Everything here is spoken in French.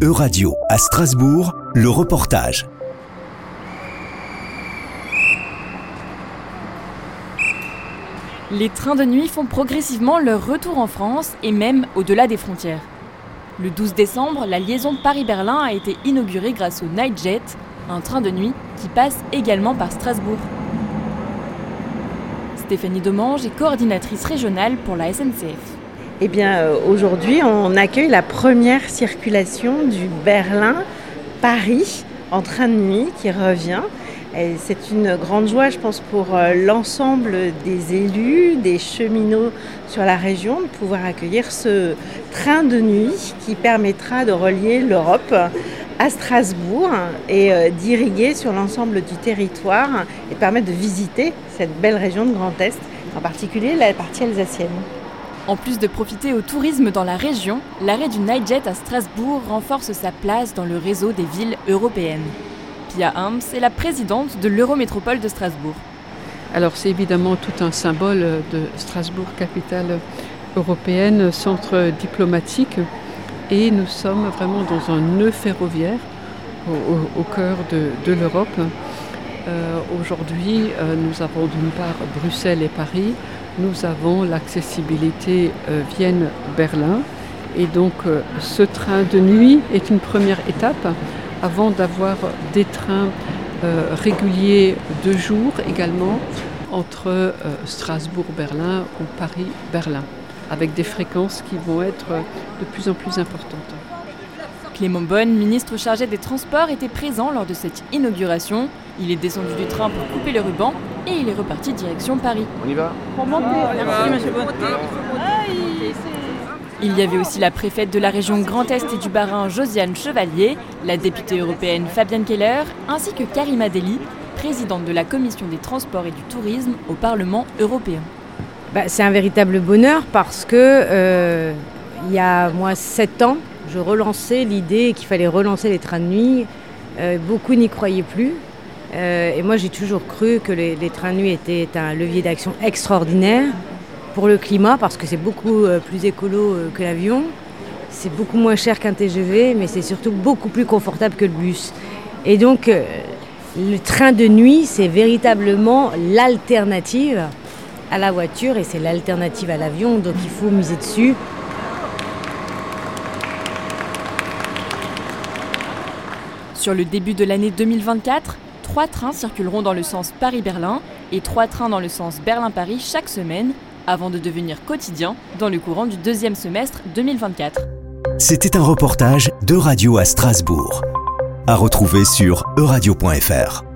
Euradio à Strasbourg, le reportage. Les trains de nuit font progressivement leur retour en France et même au-delà des frontières. Le 12 décembre, la liaison Paris-Berlin a été inaugurée grâce au Nightjet, un train de nuit qui passe également par Strasbourg. Stéphanie Domange est coordinatrice régionale pour la SNCF. Eh bien, euh, aujourd'hui, on accueille la première circulation du Berlin-Paris en train de nuit qui revient. C'est une grande joie, je pense, pour euh, l'ensemble des élus, des cheminots sur la région, de pouvoir accueillir ce train de nuit qui permettra de relier l'Europe à Strasbourg et euh, d'irriguer sur l'ensemble du territoire et permettre de visiter cette belle région de Grand Est, en particulier la partie alsacienne. En plus de profiter au tourisme dans la région, l'arrêt du Nightjet à Strasbourg renforce sa place dans le réseau des villes européennes. Pia Hams est la présidente de l'Eurométropole de Strasbourg. Alors c'est évidemment tout un symbole de Strasbourg, capitale européenne, centre diplomatique, et nous sommes vraiment dans un nœud ferroviaire au, cœur de, l'Europe. Euh, aujourd'hui, euh, nous avons d'une part Bruxelles et Paris, nous avons l'accessibilité euh, Vienne-Berlin, et donc ce train de nuit est une première étape avant d'avoir des trains euh, réguliers de jour également entre euh, Strasbourg-Berlin ou Paris-Berlin, avec des fréquences qui vont être de plus en plus importantes. Clément Bonne, ministre chargé des Transports, était présent lors de cette inauguration. Il est descendu du train pour couper le ruban et il est reparti direction Paris. On y va Pour monter. Il y avait aussi la préfète de la région Grand Est et du Bas-Rhin, Josiane Chevalier, la députée européenne Fabienne Keller, ainsi que Karima Deli, présidente de la Commission des Transports et du Tourisme au Parlement européen. Bah, c'est un véritable bonheur parce que euh, il y a moi sept ans, je relançais l'idée qu'il fallait relancer les trains de nuit. Euh, beaucoup n'y croyaient plus. Euh, et moi j'ai toujours cru que les trains de nuit étaient un levier d'action extraordinaire pour le climat parce que c'est beaucoup euh, plus écolo que l'avion. C'est beaucoup moins cher qu'un TGV, mais c'est surtout beaucoup plus confortable que le bus. Et donc, le train de nuit, c'est véritablement l'alternative à la voiture et c'est l'alternative à l'avion, donc il faut miser dessus. Sur le début de l'année 2024, trois trains circuleront dans le sens Paris-Berlin et trois trains dans le sens Berlin-Paris chaque semaine avant de devenir quotidien dans le courant du deuxième semestre 2024. C'était un reportage de Radio à Strasbourg, à retrouver sur euradio.fr.